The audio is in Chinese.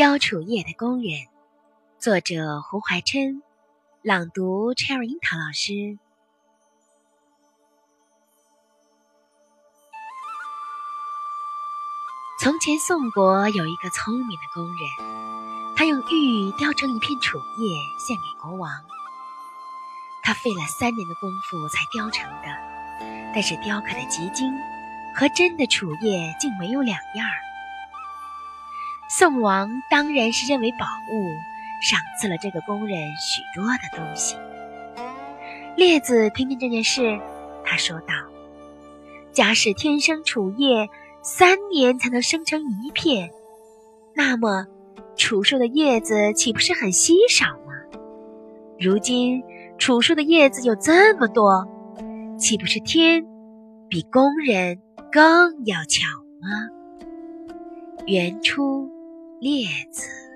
雕楚叶的工人，作者胡怀琛，朗读 Cherry 樱桃老师。从前，宋国有一个聪明的工人，他用玉雕成一片楚叶献给国王。他费了三年的功夫才雕成的，但是雕刻的极精，和真的楚叶竟没有两样儿。宋王当然是认为宝物，赏赐了这个工人许多的东西。列子听见这件事，他说道：“假使天生楚叶三年才能生成一片，那么楚树的叶子岂不是很稀少吗？如今楚树的叶子有这么多，岂不是天比工人更要巧吗？”原初。列子。